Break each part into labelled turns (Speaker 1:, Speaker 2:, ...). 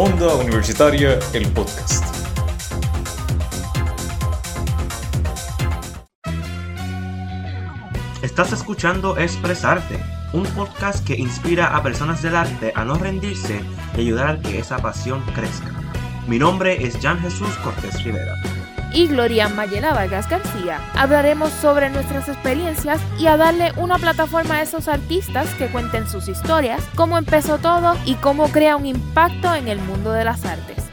Speaker 1: Onda Universitaria, el podcast.
Speaker 2: Estás escuchando Expresarte, un podcast que inspira a personas del arte a no rendirse y ayudar a que esa pasión crezca. Mi nombre es Jan Jesús Cortés Rivera.
Speaker 3: Y Gloria Mayela Vargas García. Hablaremos sobre nuestras experiencias y a darle una plataforma a esos artistas que cuenten sus historias, cómo empezó todo y cómo crea un impacto en el mundo de las artes.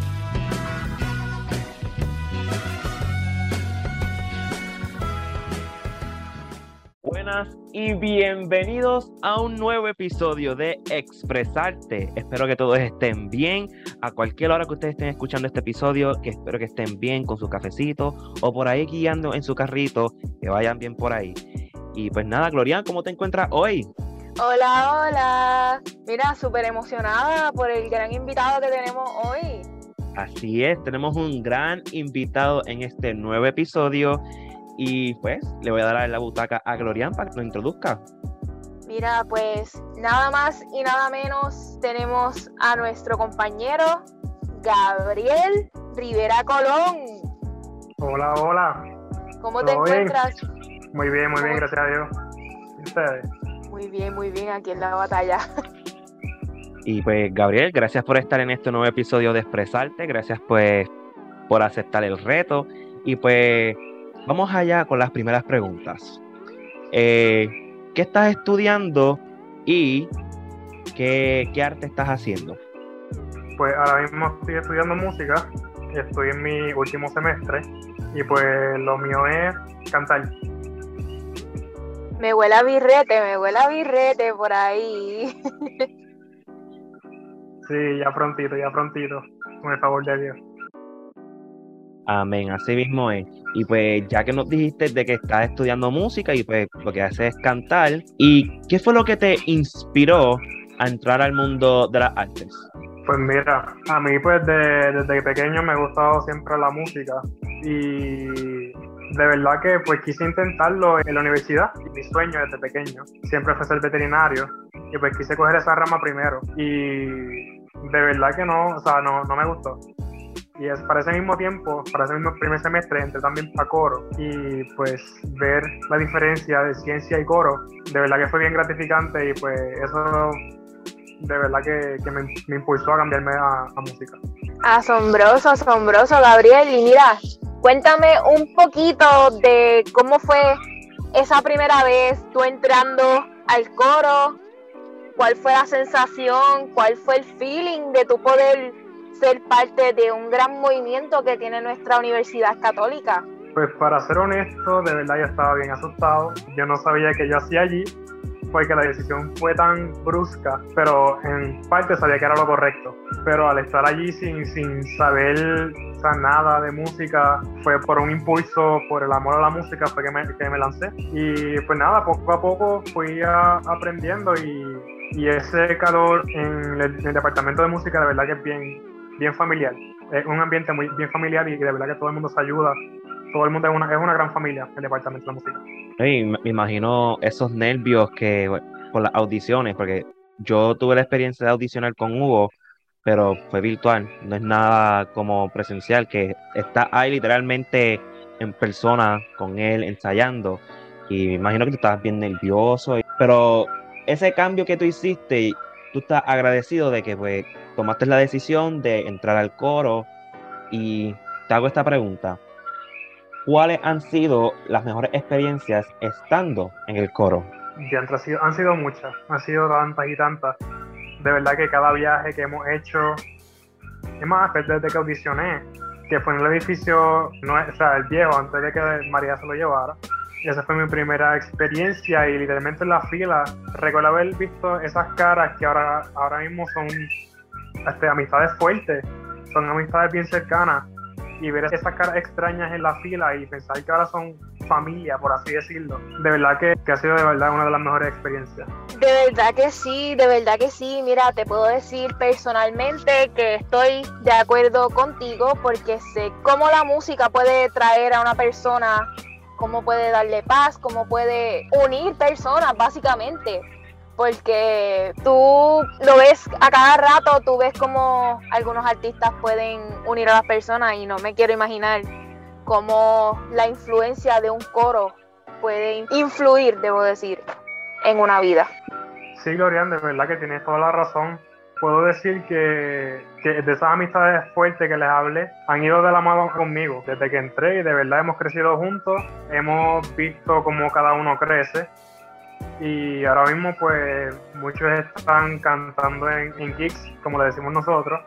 Speaker 2: Buenas y bienvenidos a un nuevo episodio de Expresarte. Espero que todos estén bien. A cualquier hora que ustedes estén escuchando este episodio, que espero que estén bien con su cafecito o por ahí guiando en su carrito, que vayan bien por ahí. Y pues nada, Glorian, ¿cómo te encuentras hoy?
Speaker 4: Hola, hola. Mira, súper emocionada por el gran invitado que tenemos hoy.
Speaker 2: Así es, tenemos un gran invitado en este nuevo episodio y pues le voy a dar la butaca a Glorian para que lo introduzca.
Speaker 4: Mira, pues nada más y nada menos tenemos a nuestro compañero Gabriel Rivera Colón.
Speaker 5: Hola, hola.
Speaker 4: ¿Cómo te encuentras?
Speaker 5: Muy bien, muy bien, gracias a Dios. ¿Y ustedes?
Speaker 4: Muy bien, muy bien, aquí en la batalla.
Speaker 2: Y pues Gabriel, gracias por estar en este nuevo episodio de Expresarte, gracias pues por aceptar el reto y pues vamos allá con las primeras preguntas. Eh, ¿Qué estás estudiando y qué, qué arte estás haciendo?
Speaker 5: Pues ahora mismo estoy estudiando música, estoy en mi último semestre y pues lo mío es cantar.
Speaker 4: Me huele a birrete, me huele a birrete por ahí.
Speaker 5: Sí, ya prontito, ya prontito, con el favor de Dios.
Speaker 2: Amén, así mismo es. Y pues ya que nos dijiste de que estás estudiando música y pues lo que haces es cantar, ¿y qué fue lo que te inspiró a entrar al mundo de las artes?
Speaker 5: Pues mira, a mí pues de- desde pequeño me ha gustado siempre la música y de verdad que pues quise intentarlo en la universidad. Mi sueño desde pequeño siempre fue ser veterinario y pues quise coger esa rama primero y de verdad que no, o sea, no, no me gustó. Y es para ese mismo tiempo, para ese mismo primer semestre, entré también a coro y pues ver la diferencia de ciencia y coro, de verdad que fue bien gratificante y pues eso de verdad que, que me, me impulsó a cambiarme a, a música.
Speaker 4: Asombroso, asombroso, Gabriel. Y mira, cuéntame un poquito de cómo fue esa primera vez tú entrando al coro, cuál fue la sensación, cuál fue el feeling de tu poder ser parte de un gran movimiento que tiene nuestra Universidad Católica.
Speaker 5: Pues para ser honesto, de verdad yo estaba bien asustado. Yo no sabía qué yo hacía allí porque la decisión fue tan brusca, pero en parte sabía que era lo correcto. Pero al estar allí sin, sin saber nada de música, fue por un impulso, por el amor a la música, fue que me, que me lancé. Y pues nada, poco a poco fui a- aprendiendo y, y ese calor en el, en el departamento de música de verdad que es bien, bien familiar. Es un ambiente muy bien familiar y de verdad que todo el mundo se ayuda. Todo el mundo es una, es una gran familia, el departamento de música.
Speaker 2: Ey, me imagino esos nervios que por las audiciones, porque yo tuve la experiencia de audicionar con Hugo, pero fue virtual, no es nada como presencial, que está ahí literalmente en persona con él ensayando. Y me imagino que tú estabas bien nervioso, y- pero ese cambio que tú hiciste, tú estás agradecido de que pues tomaste la decisión de entrar al coro y te hago esta pregunta. ¿Cuáles han sido las mejores experiencias estando en el coro?
Speaker 5: Diantre, ha sido- han sido muchas, han sido tantas y tantas. De verdad que cada viaje que hemos hecho, es más, desde que audicioné, que fue en el edificio, no, o sea, el viejo, antes de que María se lo llevara. Esa fue mi primera experiencia y literalmente en la fila recuerdo haber visto esas caras que ahora, ahora mismo son este, amistades fuertes, son amistades bien cercanas y ver esas caras extrañas en la fila y pensar que ahora son familia, por así decirlo. De verdad que, que ha sido de verdad una de las mejores experiencias.
Speaker 4: De verdad que sí, de verdad que sí. Mira, te puedo decir personalmente que estoy de acuerdo contigo porque sé cómo la música puede traer a una persona, cómo puede darle paz, cómo puede unir personas, básicamente. Porque tú lo ves a cada rato, tú ves cómo algunos artistas pueden unir a las personas y no me quiero imaginar cómo la influencia de un coro puede influir, debo decir, en una vida.
Speaker 5: Sí, Glorian, de verdad que tienes toda la razón. Puedo decir que, que de esas amistades fuertes que les hablé, han ido de la mano conmigo desde que entré y de verdad hemos crecido juntos, hemos visto cómo cada uno crece y ahora mismo pues muchos están cantando en, en gigs, como le decimos nosotros,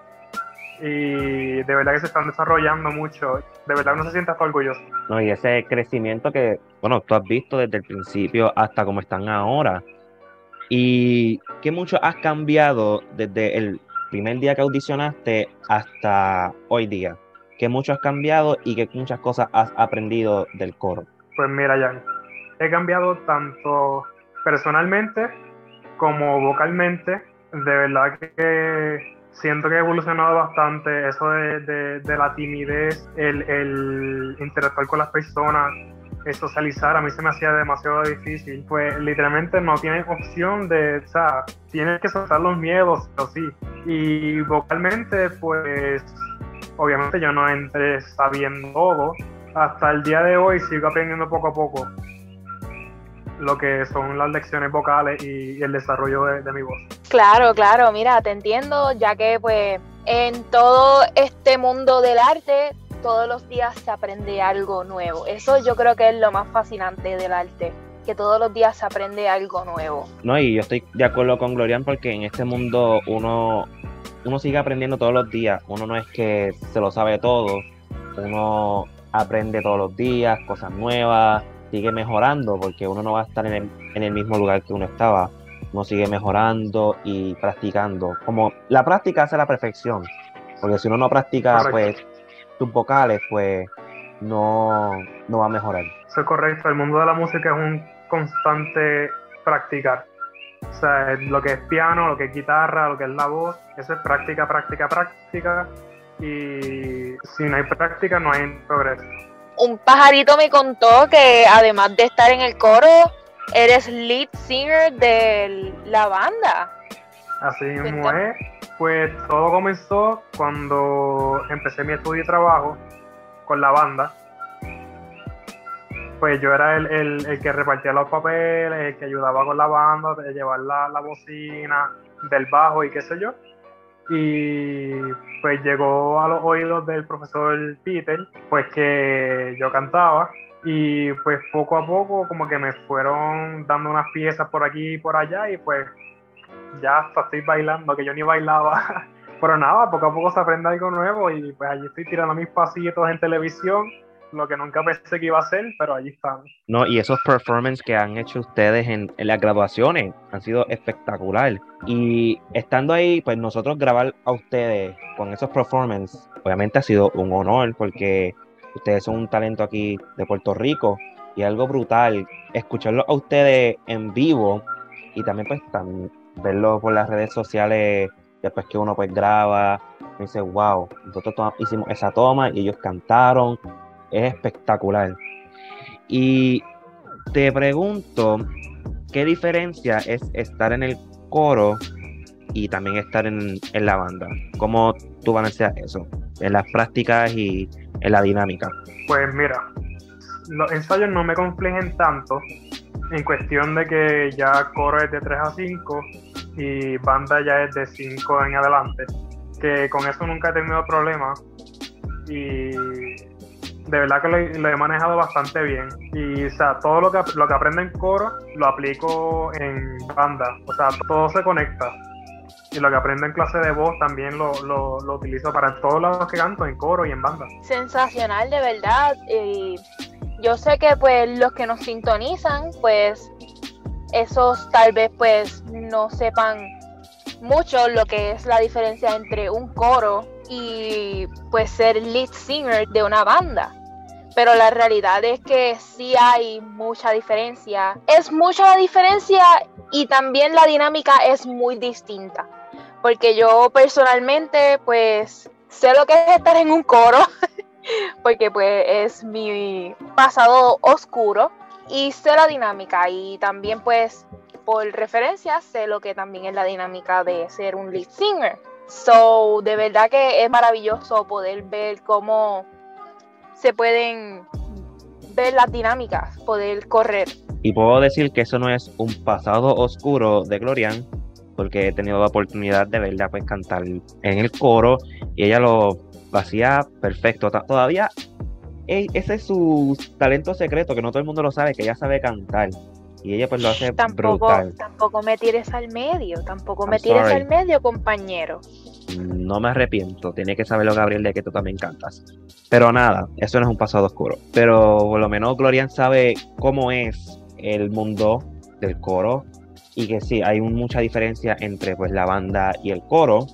Speaker 5: y de verdad que se están desarrollando mucho. De verdad uno se siente hasta orgulloso.
Speaker 2: No, y ese crecimiento que, bueno, tú has visto desde el principio hasta cómo están ahora. Y qué mucho has cambiado desde el primer día que audicionaste hasta hoy día. ¿Qué mucho has cambiado y qué muchas cosas has aprendido del coro?
Speaker 5: Pues mira, Jan, he cambiado tanto personalmente como vocalmente. De verdad que siento que he evolucionado bastante eso de, de, la timidez, el, el, interactuar con las personas, socializar, a mí se me hacía demasiado difícil. Pues literalmente no tienes opción de, o sea, tienes que soltar los miedos, o sí. Y vocalmente, pues, obviamente yo no entré sabiendo todo. Hasta el día de hoy sigo aprendiendo poco a poco lo que son las lecciones vocales y, el desarrollo de, mi voz.
Speaker 4: Claro, claro, mira, te entiendo, ya que pues en todo este mundo del arte todos los días se aprende algo nuevo. Eso yo creo que es lo más fascinante del arte, que todos los días se aprende algo nuevo.
Speaker 2: No, y yo estoy de acuerdo con Glorian porque en este mundo uno, uno sigue aprendiendo todos los días. Uno no es que se lo sabe todo, uno aprende todos los días cosas nuevas, sigue mejorando porque uno no va a estar en el, mismo lugar que uno estaba. Uno sigue mejorando y practicando. Como la práctica hace la perfección. Porque si uno no practica, pues tus vocales, pues no, no va a mejorar.
Speaker 5: Eso es correcto. El mundo de la música es un constante practicar. O sea, lo que es piano, lo que es guitarra, lo que es la voz, eso es práctica, práctica, práctica. Y si no hay práctica, no hay progreso
Speaker 4: un pajarito me contó que además de estar en el coro, eres lead singer de la banda.
Speaker 5: Así mismo es. Pues todo comenzó cuando empecé mi estudio y trabajo con la banda. Pues yo era el, que repartía los papeles, el que ayudaba con la banda, de llevar la, la bocina, del bajo y qué sé yo y pues llegó a los oídos del profesor Peter, pues que yo cantaba. Y pues poco a poco como que me fueron dando unas piezas por aquí y por allá y pues ya estoy bailando, que yo ni bailaba, pero nada, poco a poco se aprende algo nuevo y pues allí estoy tirando mis pasitos en televisión lo que nunca pensé que iba a ser, pero allí están.
Speaker 2: No, y esos performances que han hecho ustedes en, las graduaciones han sido espectacular. Y estando ahí, pues nosotros grabar a ustedes con esos performances, obviamente ha sido un honor porque ustedes son un talento aquí de Puerto Rico y algo brutal. Escucharlo a ustedes en vivo y también pues también verlo por las redes sociales después que uno pues graba, me dice, wow, nosotros hicimos esa toma y ellos cantaron, es espectacular. Y te pregunto, ¿qué diferencia es estar en el coro y también estar en, la banda? ¿Cómo tú balanceas eso? En las prácticas y en la dinámica.
Speaker 5: Pues mira, los ensayos no me confligen tanto en cuestión de que ya coro es de 3 a 5 y banda ya es de 5 en adelante. Que con eso nunca he tenido problemas. Y de verdad que lo, he manejado bastante bien. Y, o sea, todo lo que, lo que aprendo en coro lo aplico en banda. O sea, todo se conecta. Y lo que aprendo en clase de voz también lo, lo, lo utilizo para todos los que canto, en coro y en banda.
Speaker 4: Sensacional, de verdad. Y yo sé que pues los que nos sintonizan, pues esos tal vez pues no sepan mucho lo que es la diferencia entre un coro y pues ser lead singer de una banda pero la realidad es que sí hay mucha diferencia. Es mucha la diferencia y también la dinámica es muy distinta, porque yo personalmente pues sé lo que es estar en un coro, porque pues es mi pasado oscuro y sé la dinámica y también pues por referencia sé lo que también es la dinámica de ser un lead singer. So, de verdad que es maravilloso poder ver cómo se pueden ver las dinámicas, poder correr.
Speaker 2: Y puedo decir que eso no es un pasado oscuro de Glorian, porque he tenido la oportunidad de verla pues cantar en el coro y ella lo, hacía perfecto. Todavía ese es su talento secreto, que no todo el mundo lo sabe, que ella sabe cantar. Y ella pues lo hace
Speaker 4: tampoco,
Speaker 2: brutal.
Speaker 4: Tampoco me tires al medio, tampoco me tires al medio, compañero.
Speaker 2: No me arrepiento, tiene que saberlo Gabriel de que tú también cantas. Pero nada, eso no es un pasado oscuro. Pero por lo menos Glorian sabe cómo es el mundo del coro y que sí, hay mucha diferencia entre pues la banda y el coro.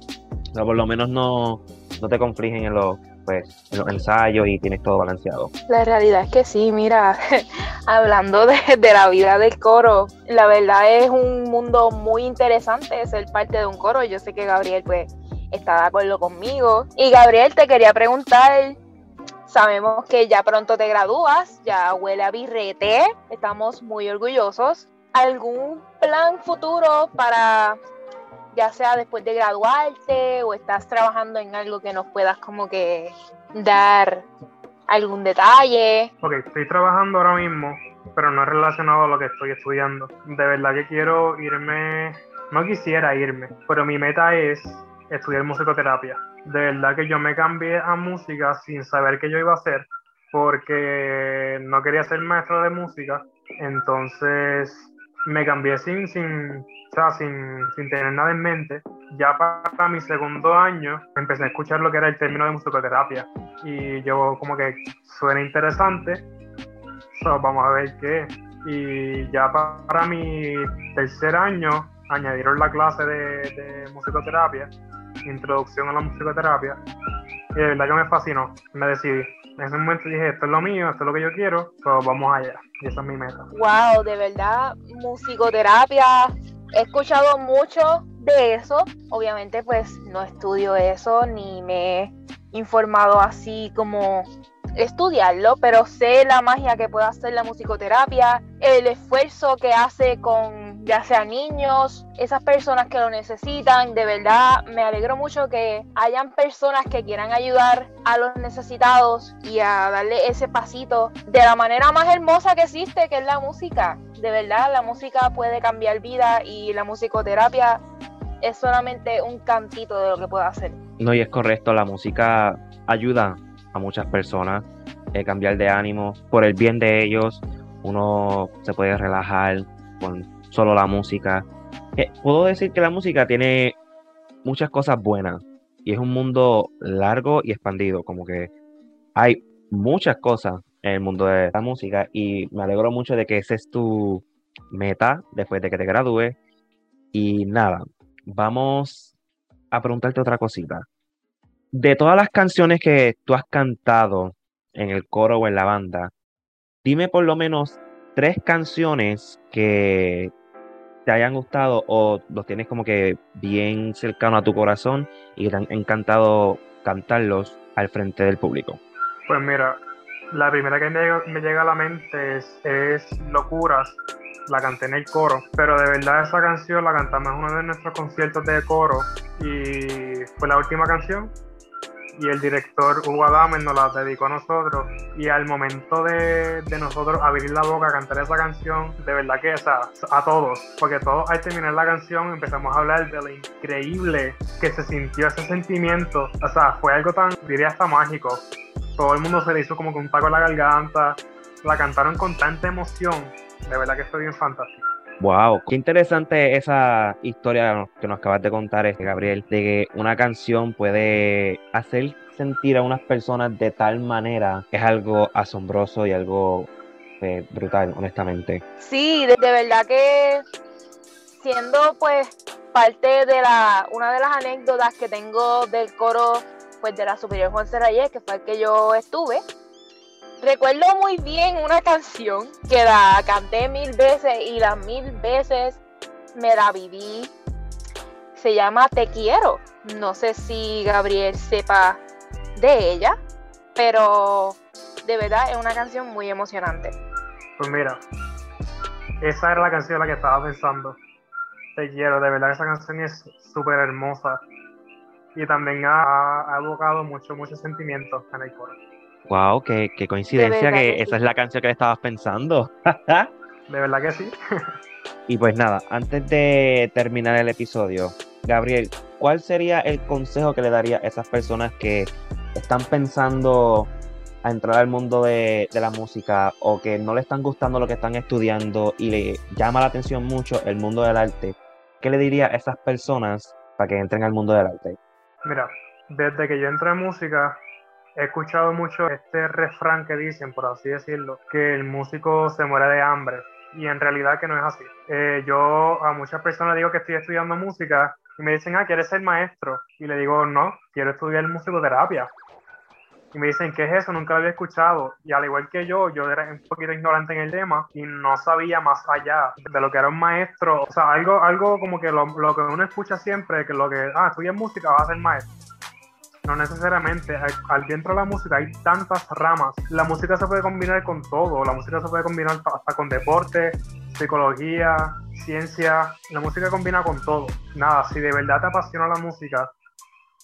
Speaker 2: Pero por lo menos no, no te confligen en los pues en los ensayos y tienes todo balanceado.
Speaker 4: La realidad es que sí, mira, hablando de, la vida del coro, la verdad es un mundo muy interesante ser parte de un coro. Yo sé que Gabriel pues está de acuerdo conmigo. Y Gabriel, te quería preguntar, sabemos que ya pronto te gradúas, ya huele a birrete, estamos muy orgullosos. ¿Algún plan futuro para ya sea después de graduarte o estás trabajando en algo que nos puedas como que dar algún detalle.
Speaker 5: Ok, estoy trabajando ahora mismo, pero no es relacionado a lo que estoy estudiando. De verdad que quiero irme, no quisiera irme, pero mi meta es estudiar musicoterapia. De verdad que yo me cambié a música sin saber qué yo iba a hacer, porque no quería ser maestro de música, entonces me cambié sin, sin, sin, tener nada en mente, ya para mi segundo año empecé a escuchar lo que era el término de musicoterapia. Y yo como que suena interesante, vamos a ver qué. Y ya para mi tercer año añadieron la clase de, musicoterapia, introducción a la musicoterapia, y de verdad que me fascinó, me decidí. En ese momento dije, esto es lo mío, esto es lo que yo quiero, pues vamos allá. Y esa es mi meta.
Speaker 4: Wow, de verdad, musicoterapia, he escuchado mucho de eso. Obviamente, pues no estudio eso ni me he informado así como estudiarlo, pero sé la magia que puede hacer la musicoterapia, el esfuerzo que hace con ya sea niños, esas personas que lo necesitan. De verdad, me alegro mucho que hayan personas que quieran ayudar a los necesitados y a darle ese pasito de la manera más hermosa que existe, que es la música. De verdad, la música puede cambiar vida y la musicoterapia es solamente un cantito de lo que puede hacer.
Speaker 2: No, y es correcto, la música ayuda a muchas personas, eh, cambiar de ánimo por el bien de ellos. Uno se puede relajar con solo la música. Eh, puedo decir que la música tiene muchas cosas buenas y es un mundo largo y expandido, como que hay muchas cosas en el mundo de la música y me alegro mucho de que ese es tu meta después de que te gradúes. Y nada, vamos a preguntarte otra cosita de todas las canciones que tú has cantado en el coro o en la banda, dime por lo menos tres canciones que te hayan gustado o los tienes como que bien cercano a tu corazón y te han encantado cantarlos al frente del público.
Speaker 5: Pues mira, la primera que me llega, a la mente es, Locuras, la canté en el coro, pero de verdad esa canción la cantamos en uno de nuestros conciertos de coro y fue la última canción y el director Hugo Adames nos la dedicó a nosotros. Y al momento de, nosotros abrir la boca a cantar esa canción, de verdad que o a todos, porque todos al terminar la canción empezamos a hablar de lo increíble que se sintió ese sentimiento, o sea, fue algo tan, diría hasta mágico, todo el mundo se le hizo como con un taco en la garganta, la cantaron con tanta emoción, de verdad que fue bien fantástico.
Speaker 2: Wow, qué interesante esa historia que nos acabas de contar, este, Gabriel, de que una canción puede hacer sentir a unas personas de tal manera, es algo asombroso y algo pues, brutal, honestamente.
Speaker 4: Sí, de, verdad que siendo pues parte de la, una de las anécdotas que tengo del coro pues de la Superior Juan Serrayes, que fue el que yo estuve, recuerdo muy bien una canción que la canté mil veces y las mil veces me la viví. Se llama Te quiero. No sé si Gabriel sepa de ella, pero de verdad es una canción muy emocionante.
Speaker 5: Pues mira, esa era la canción en la que estaba pensando. Te quiero, de verdad esa canción es súper hermosa. Y también ha, ha evocado mucho, muchos sentimientos en el coro.
Speaker 2: Wow, qué, qué coincidencia que esa es la canción que le estabas pensando.
Speaker 5: De verdad que sí.
Speaker 2: y pues nada, antes de terminar el episodio, Gabriel, ¿cuál sería el consejo que le daría a esas personas que están pensando a entrar al mundo de, de la música o que no le están gustando lo que están estudiando y le llama la atención mucho el mundo del arte? ¿Qué le diría a esas personas para que entren al mundo del arte?
Speaker 5: Mira, desde que yo entré en música, he escuchado mucho este refrán que dicen, por así decirlo, que el músico se muere de hambre. Y en realidad que no es así. Eh, yo a muchas personas digo que estoy estudiando música y me dicen, ah, ¿quieres ser maestro? Y le digo, no, quiero estudiar musicoterapia. Y me dicen, ¿qué es eso? Nunca lo había escuchado. Y al igual que yo, yo era un poquito ignorante en el tema y no sabía más allá de lo que era un maestro. O sea, algo, algo como que lo, lo que uno escucha siempre, que lo que, ah, estudias música, vas a ser maestro. No necesariamente. Al, dentro de la música hay tantas ramas. La música se puede combinar con todo. La música se puede combinar hasta con deporte, psicología, ciencia. La música combina con todo. Nada, si de verdad te apasiona la música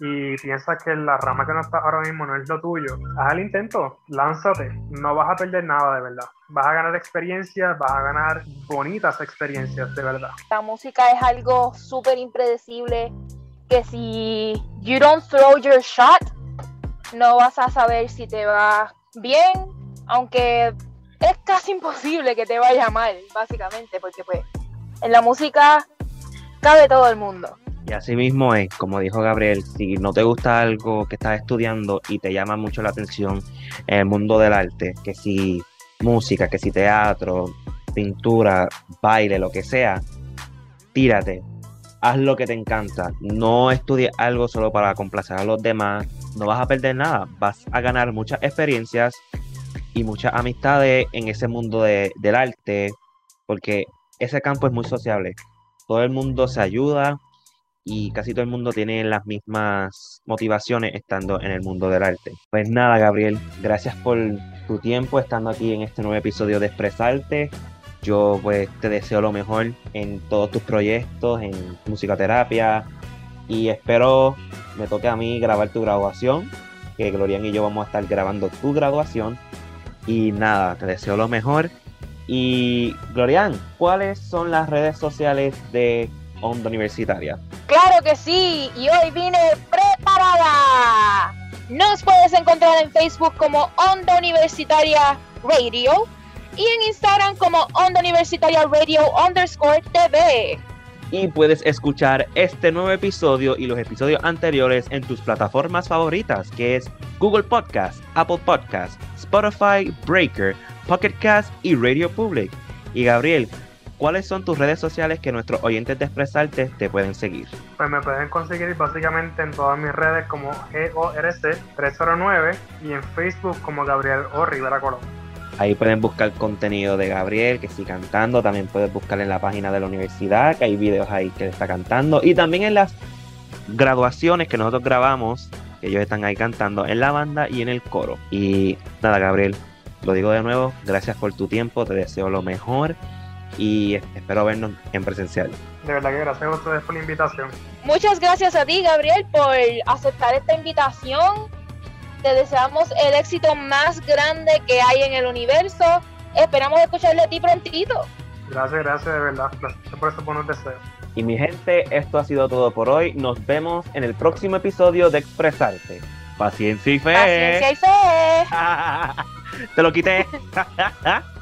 Speaker 5: y piensas que la rama que no está ahora mismo no es lo tuyo, haz el intento, lánzate. No vas a perder nada de verdad. Vas a ganar experiencias, vas a ganar bonitas experiencias de verdad.
Speaker 4: La música es algo súper impredecible que si you don't throw your shot, no vas a saber si te va bien, aunque es casi imposible que te vaya mal, básicamente, porque pues en la música cabe todo el mundo.
Speaker 2: Y así mismo es, como dijo Gabriel, si no te gusta algo que estás estudiando y te llama mucho la atención en el mundo del arte, que si música, que si teatro, pintura, baile, lo que sea, tírate, haz lo que te encanta, no estudies algo solo para complacer a los demás, no vas a perder nada, vas a ganar muchas experiencias y muchas amistades en ese mundo de- del arte, porque ese campo es muy sociable, todo el mundo se ayuda y casi todo el mundo tiene las mismas motivaciones estando en el mundo del arte. Pues nada, Gabriel, gracias por tu tiempo estando aquí en este nuevo episodio de Expresarte. Yo pues te deseo lo mejor en todos tus proyectos, en musicoterapia y espero me toque a mí grabar tu graduación, que Glorian y yo vamos a estar grabando tu graduación. Y nada, te deseo lo mejor. Y Glorian, ¿cuáles son las redes sociales de Onda Universitaria?
Speaker 4: Claro que sí, y hoy vine preparada. Nos puedes encontrar en Facebook como Onda Universitaria Radio y en Instagram como Onda Universitaria Radio underscore TV.
Speaker 2: Y puedes escuchar este nuevo episodio y los episodios anteriores en tus plataformas favoritas, que es Google Podcast, Apple Podcast, Spotify, Breaker, Pocket Cast y Radio Public. Y Gabriel, ¿cuáles son tus redes sociales que nuestros oyentes de Expresarte te pueden seguir?
Speaker 5: Pues me pueden conseguir básicamente en todas mis redes como GORC309 y en Facebook como Gabriel O. Rivera Colón.
Speaker 2: Ahí pueden buscar contenido de Gabriel, que sí cantando. También puedes buscar en la página de la universidad, que hay videos ahí que él está cantando. Y también en las graduaciones que nosotros grabamos, que ellos están ahí cantando en la banda y en el coro. Y nada, Gabriel, lo digo de nuevo, gracias por tu tiempo, te deseo lo mejor y espero vernos en presencial.
Speaker 5: De verdad que gracias a ustedes por la invitación.
Speaker 4: Muchas gracias a ti, Gabriel, por aceptar esta invitación. Te deseamos el éxito más grande que hay en el universo. Esperamos escucharle a ti prontito.
Speaker 5: Gracias, gracias de verdad. Gracias por esos buenos deseos.
Speaker 2: Y mi gente, esto ha sido todo por hoy. Nos vemos en el próximo episodio de Expresarte. Paciencia y fe.
Speaker 4: Paciencia y fe.
Speaker 2: Te lo quité.